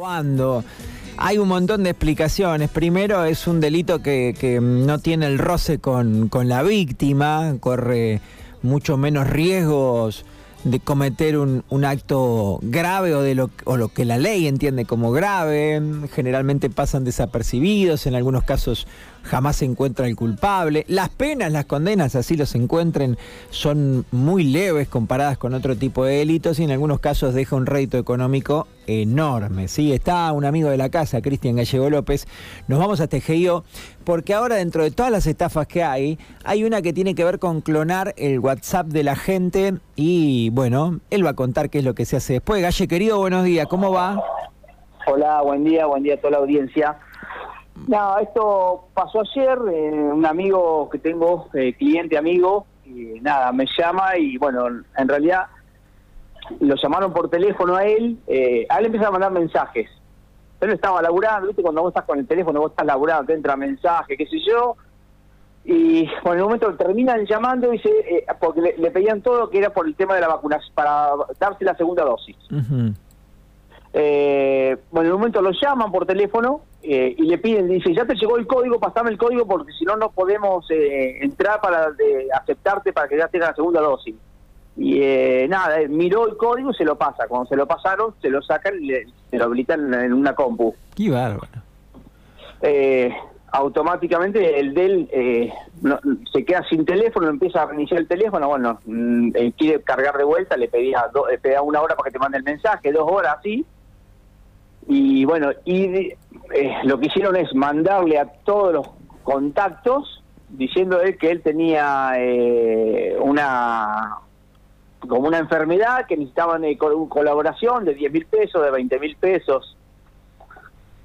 Cuando hay un montón de explicaciones. Primero es un delito que, que no tiene el roce con, con la víctima, corre mucho menos riesgos de cometer un, un acto grave o de lo, o lo que la ley entiende como grave. Generalmente pasan desapercibidos, en algunos casos jamás se encuentra el culpable. Las penas, las condenas, así los encuentren, son muy leves comparadas con otro tipo de delitos y en algunos casos deja un rédito económico enorme. ¿sí? Está un amigo de la casa, Cristian Gallego López. Nos vamos a Tejeío porque ahora dentro de todas las estafas que hay, hay una que tiene que ver con clonar el WhatsApp de la gente y bueno, él va a contar qué es lo que se hace después. Galle, querido, buenos días, ¿cómo va? Hola, buen día, buen día a toda la audiencia. No, esto pasó ayer, eh, un amigo que tengo, eh, cliente amigo, y nada, me llama y bueno, en realidad lo llamaron por teléfono a él, eh, a él empieza a mandar mensajes. Él estaba laburando, ¿viste? Cuando vos estás con el teléfono, vos estás laburando, te entra mensaje, qué sé yo. Y bueno, en un momento terminan llamando y dice, eh, porque le, le pedían todo que era por el tema de la vacunación, para darse la segunda dosis. Eh, bueno, en un momento lo llaman por teléfono eh, y le piden, dice, ya te llegó el código, pasame el código porque si no, no podemos eh, entrar para aceptarte para que ya tenga la segunda dosis. Y eh, nada, él miró el código y se lo pasa. Cuando se lo pasaron, se lo sacan y le- se lo habilitan en una compu. Qué bárbaro. Eh, automáticamente el de él eh, no- se queda sin teléfono, empieza a reiniciar el teléfono, bueno, mm, él quiere cargar de vuelta, le pedía, do- le pedía una hora para que te mande el mensaje, dos horas así, y bueno, y eh, lo que hicieron es mandarle a todos los contactos diciéndole que él tenía eh, una como una enfermedad que necesitaban eh, co- colaboración de 10 mil pesos, de 20 mil pesos.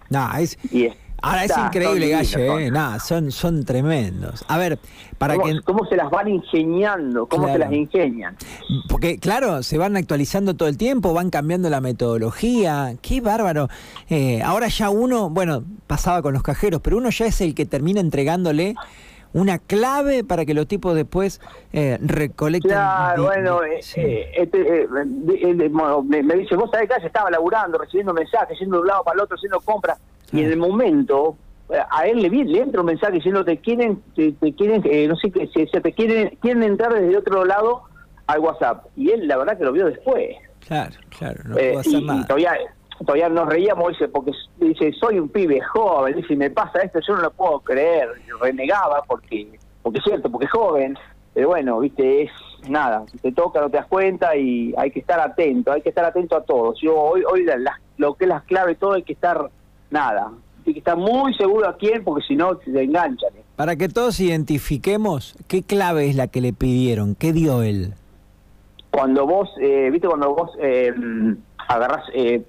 No, es, Y ahora es increíble, son Galle, lindas, ¿eh? son- Nah, son, son tremendos. A ver, para ¿Cómo, que... cómo se las van ingeniando? ¿Cómo se las ingenian? Porque, claro, se van actualizando todo el tiempo, van cambiando la metodología. Qué bárbaro. Eh, ahora ya uno, bueno, pasaba con los cajeros, pero uno ya es el que termina entregándole una clave para que los tipos después eh, recolecten. Claro, bueno, eh, sí. eh, este, eh, me, me dice, vos sabés que estaba laburando, recibiendo mensajes, yendo de un lado para el otro, haciendo compras, y en el momento eh, a él le, le entra un mensaje diciendo te quieren, te, te quieren, eh, no sé qué, se, se te quieren, quieren entrar desde otro lado al WhatsApp, y él la verdad que lo vio después. Claro, claro, no Eh, puedo hacer y, y nada. todavía todavía nos reíamos dice porque dice soy un pibe joven dice me pasa esto yo no lo puedo creer renegaba porque porque es cierto porque es joven pero bueno viste es nada te toca no te das cuenta y hay que estar atento hay que estar atento a todo yo hoy hoy la- la- lo que es las claves todo hay que estar nada hay que estar muy seguro a quién porque si no se enganchan ¿eh? Para que todos identifiquemos qué clave es la que le pidieron, qué dio él. cuando vos, eh, viste, cuando vos eh, agarrás, eh,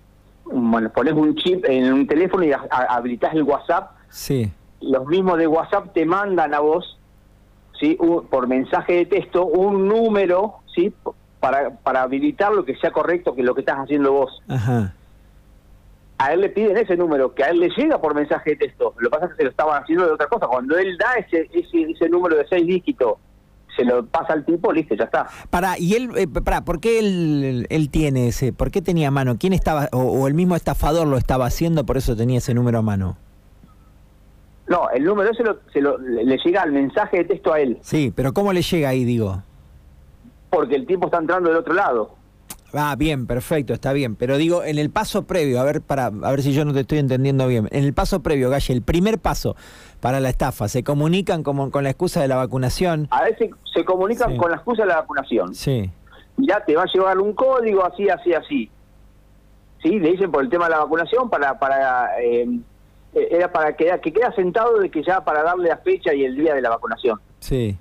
bueno, pones un chip en un teléfono y a- a- habilitás el WhatsApp, Sí, los mismos de WhatsApp te mandan a vos, ¿sí? Un- por mensaje de texto, un número, ¿sí? Para, para habilitar lo que sea correcto que lo que estás haciendo vos. ajá. A él le piden ese número, que a él le llega por mensaje de texto. Lo que pasa es que se lo estaban haciendo de otra cosa. Cuando él da ese, ese, ese número de seis dígitos, se lo pasa al tipo, listo, ya está. Para, y él, eh, para, ¿por qué él, él tiene ese? ¿Por qué tenía a mano? ¿Quién estaba, o, o el mismo estafador lo estaba haciendo, por eso tenía ese número a mano? No, el número ese lo- se lo, le le llega el mensaje de texto a él. Sí, pero ¿cómo le llega ahí, digo? porque el tipo está entrando del otro lado. Ah, bien, perfecto, está bien. Pero digo, en el paso previo, a ver, para, a ver si yo no te estoy entendiendo bien. En el paso previo, Galle, el primer paso para la estafa, ¿se comunican como con la excusa de la vacunación? A veces se comunican Sí. con la excusa de la vacunación. Sí, Ya te va a llevar un código así, así, así. Sí, le dicen por el tema de la vacunación para para eh, eh, era para que, que queda sentado de que ya para darle la fecha y el día de la vacunación. sí.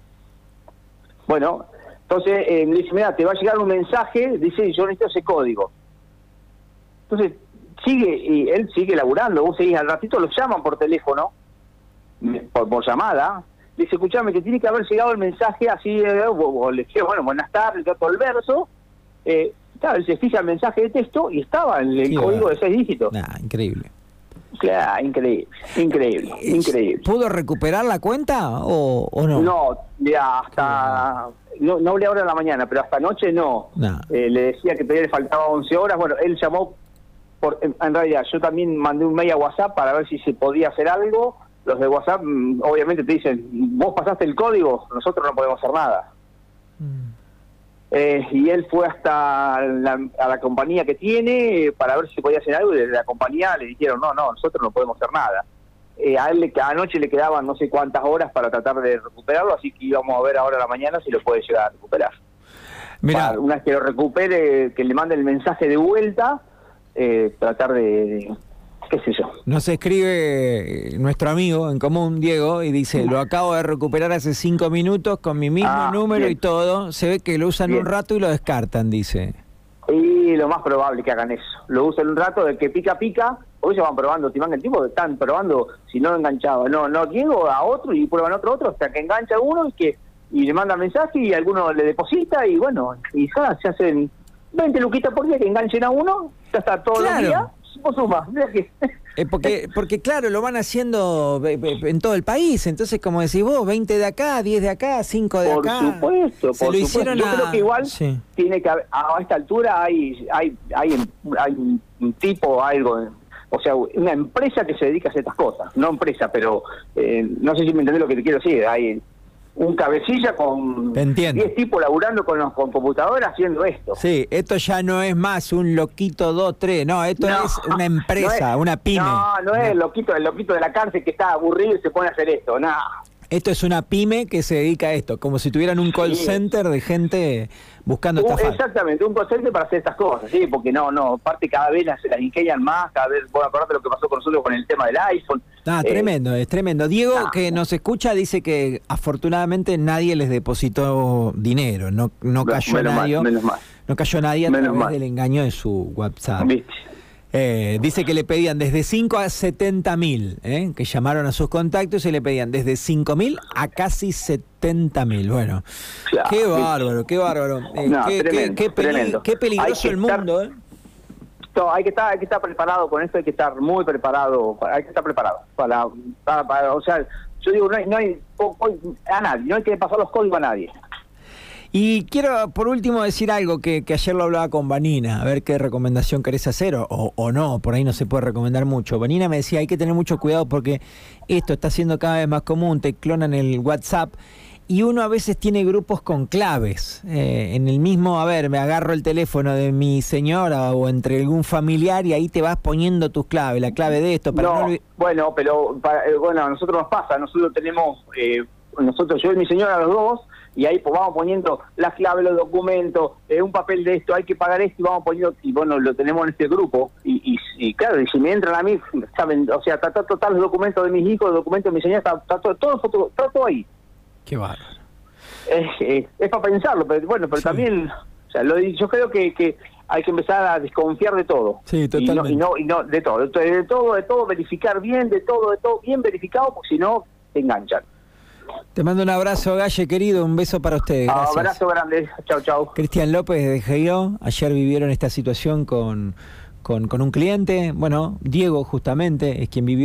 Bueno, entonces eh, le dice, mira, te va a llegar un mensaje, dice, yo necesito ese código. Entonces, sigue, y él sigue laburando, vos seguís, al ratito lo llaman por teléfono, por, por llamada, le dice, escuchame, que tiene que haber llegado el mensaje así, eh, o, o le dice, bueno, buenas tardes, todo el verso, eh, claro, él se fija el mensaje de texto y estaba en el código de seis dígitos. Nah, increíble. Claro, increíble, increíble, increíble. ¿Pudo recuperar la cuenta o, o no? No, mira, hasta. No, no hablé ahora en la mañana, pero hasta anoche no. No. Eh, le decía que todavía le faltaba 11 horas. Bueno, él llamó por, en, en realidad, yo también mandé un mail a WhatsApp para ver si se podía hacer algo. Los de WhatsApp, mm, obviamente, te dicen, vos pasaste el código, nosotros no podemos hacer nada. Eh, y él fue hasta la, a la compañía que tiene eh, para ver si podía hacer algo y desde la compañía le dijeron, no, no, nosotros no podemos hacer nada. Eh, a él le, anoche le quedaban no sé cuántas horas para tratar de recuperarlo, así que íbamos a ver ahora a la mañana si lo puede llegar a recuperar. Mira, Para, una vez que lo recupere, que le mande el mensaje de vuelta, eh, tratar de, de- qué sé yo. nos escribe nuestro amigo en común, Diego, y dice, lo acabo de recuperar hace cinco minutos con mi mismo Ah, número bien. y todo. Se ve que lo usan Bien. un rato y lo descartan, dice. Y lo más probable que hagan eso. Lo usan un rato de que pica pica, hoy se van probando, si van el tipo, están probando si no lo enganchaba, no, no Diego a otro y prueban otro otro hasta que engancha uno y que y le manda mensaje y alguno le deposita y bueno, y ya se hacen 20 luquitas por día que enganchen a uno, ya está todo Claro. el día, vos suma, mira que Eh, porque, porque claro, lo van haciendo eh, eh, en todo el país. Entonces, como decís vos, 20 de acá, 10 de acá, 5 de por acá. supuesto, Se por lo supuesto. hicieron Yo a- creo que igual Sí. tiene que haber, a esta altura hay hay hay, hay un, un tipo algo o sea una empresa que se dedica a hacer estas cosas. No empresa pero eh, no sé si me entendés lo que te quiero decir. Hay un cabecilla con Te entiendo. 10 tipos laburando con los con computadoras haciendo esto. Sí, esto ya no es más un loquito 2, 3, no, esto No, es una empresa, no es- una pyme. no no es el loquito el loquito de la cárcel que está aburrido y se pone a hacer esto nada Esto es una pyme que se dedica a esto, como si tuvieran un call Sí. center de gente buscando Un- estafar. exactamente, un concepto para hacer estas cosas, sí, porque no, no, aparte cada vez las, las ingenian más, cada vez, vos acordate lo que pasó con nosotros con el tema del iPhone. Ah, Eh, tremendo, es tremendo. Diego, nah. que nos escucha, dice que afortunadamente nadie les depositó dinero, no, no cayó menos mal, nadie. menos mal. No cayó nadie a Menos través mal. del engaño de su WhatsApp. ¿Viste? Eh, dice que le pedían desde 5 a 70 mil, ¿eh? que llamaron a sus contactos y le pedían desde 5 mil a casi 70 mil. Bueno, Claro, qué bárbaro, qué bárbaro. Eh, No, qué, tremendo, qué- qué peli- tremendo. qué peligroso el estar- mundo. ¿eh? No, hay que estar, hay que estar preparado con esto, hay que estar muy preparado, hay que estar preparado para, para, para- o sea, yo digo, no hay, no hay a nadie, no hay que pasar los códigos a nadie. Y quiero por último decir algo que, que ayer lo hablaba con Vanina, a ver qué recomendación querés hacer o, o- no, por ahí no se puede recomendar mucho. Vanina me decía, hay que tener mucho cuidado porque esto está siendo cada vez más común, te clonan el WhatsApp y uno a veces tiene grupos con claves. Eh, en el mismo, a ver, me agarro el teléfono de mi señora o entre algún familiar y ahí te vas poniendo tus claves, la clave de esto. Para no, No, bueno, pero para- eh, bueno, a nosotros nos pasa, nosotros tenemos, eh, nosotros, yo y mi señora, los dos, y ahí pues vamos poniendo las claves, los documentos, eh, un papel de esto, hay que pagar esto, y vamos poniendo, y bueno, lo tenemos en este grupo, y, y, y claro, y si me entran a mí, saben, o sea, está, total los documentos de mis hijos, los documentos de mi señora, está, está todo, todo, está todo ahí. Qué bárbaro. Es, es para pensarlo, pero bueno, pero Sí. también, o sea, lo, yo creo que, que hay que empezar a desconfiar de todo. Sí, Y no, totalmente. y no, y no, de todo, de todo, de todo, de todo, verificar bien, de todo, de todo, bien verificado, porque si no, te enganchan. Te mando un abrazo, Galle, querido, un beso para ustedes. Gracias. Abrazo grande, chao, chao. Cristian López de GIO, ayer vivieron esta situación con, con, con un cliente, bueno, Diego justamente es quien vivió.